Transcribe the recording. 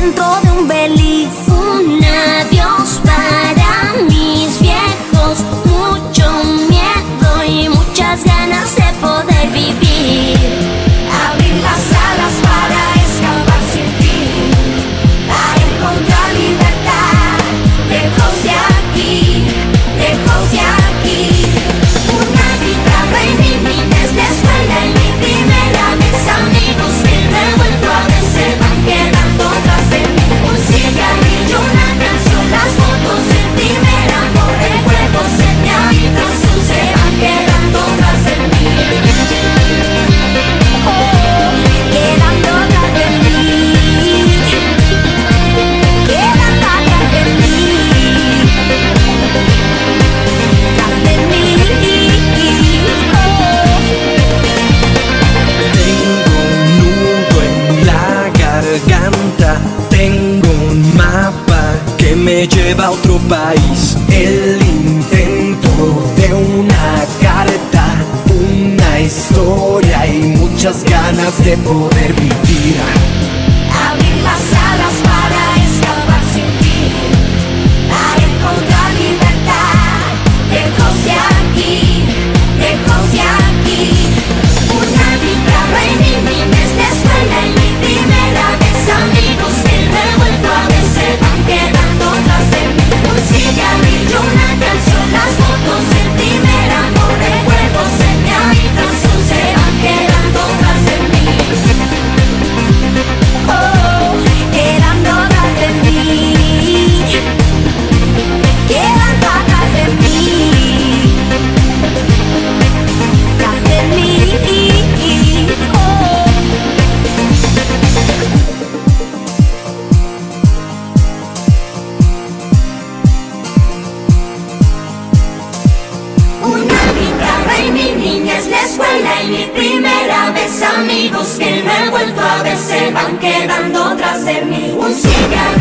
dentro de un beliz. Un adiós para Tengo un mapa que me lleva a otro país. El intento de una carta, una historia y muchas ganas de poder vivir. escuela y mi primera vez amigos que no he vuelto a ver se van quedando tras de mí. Un cigarro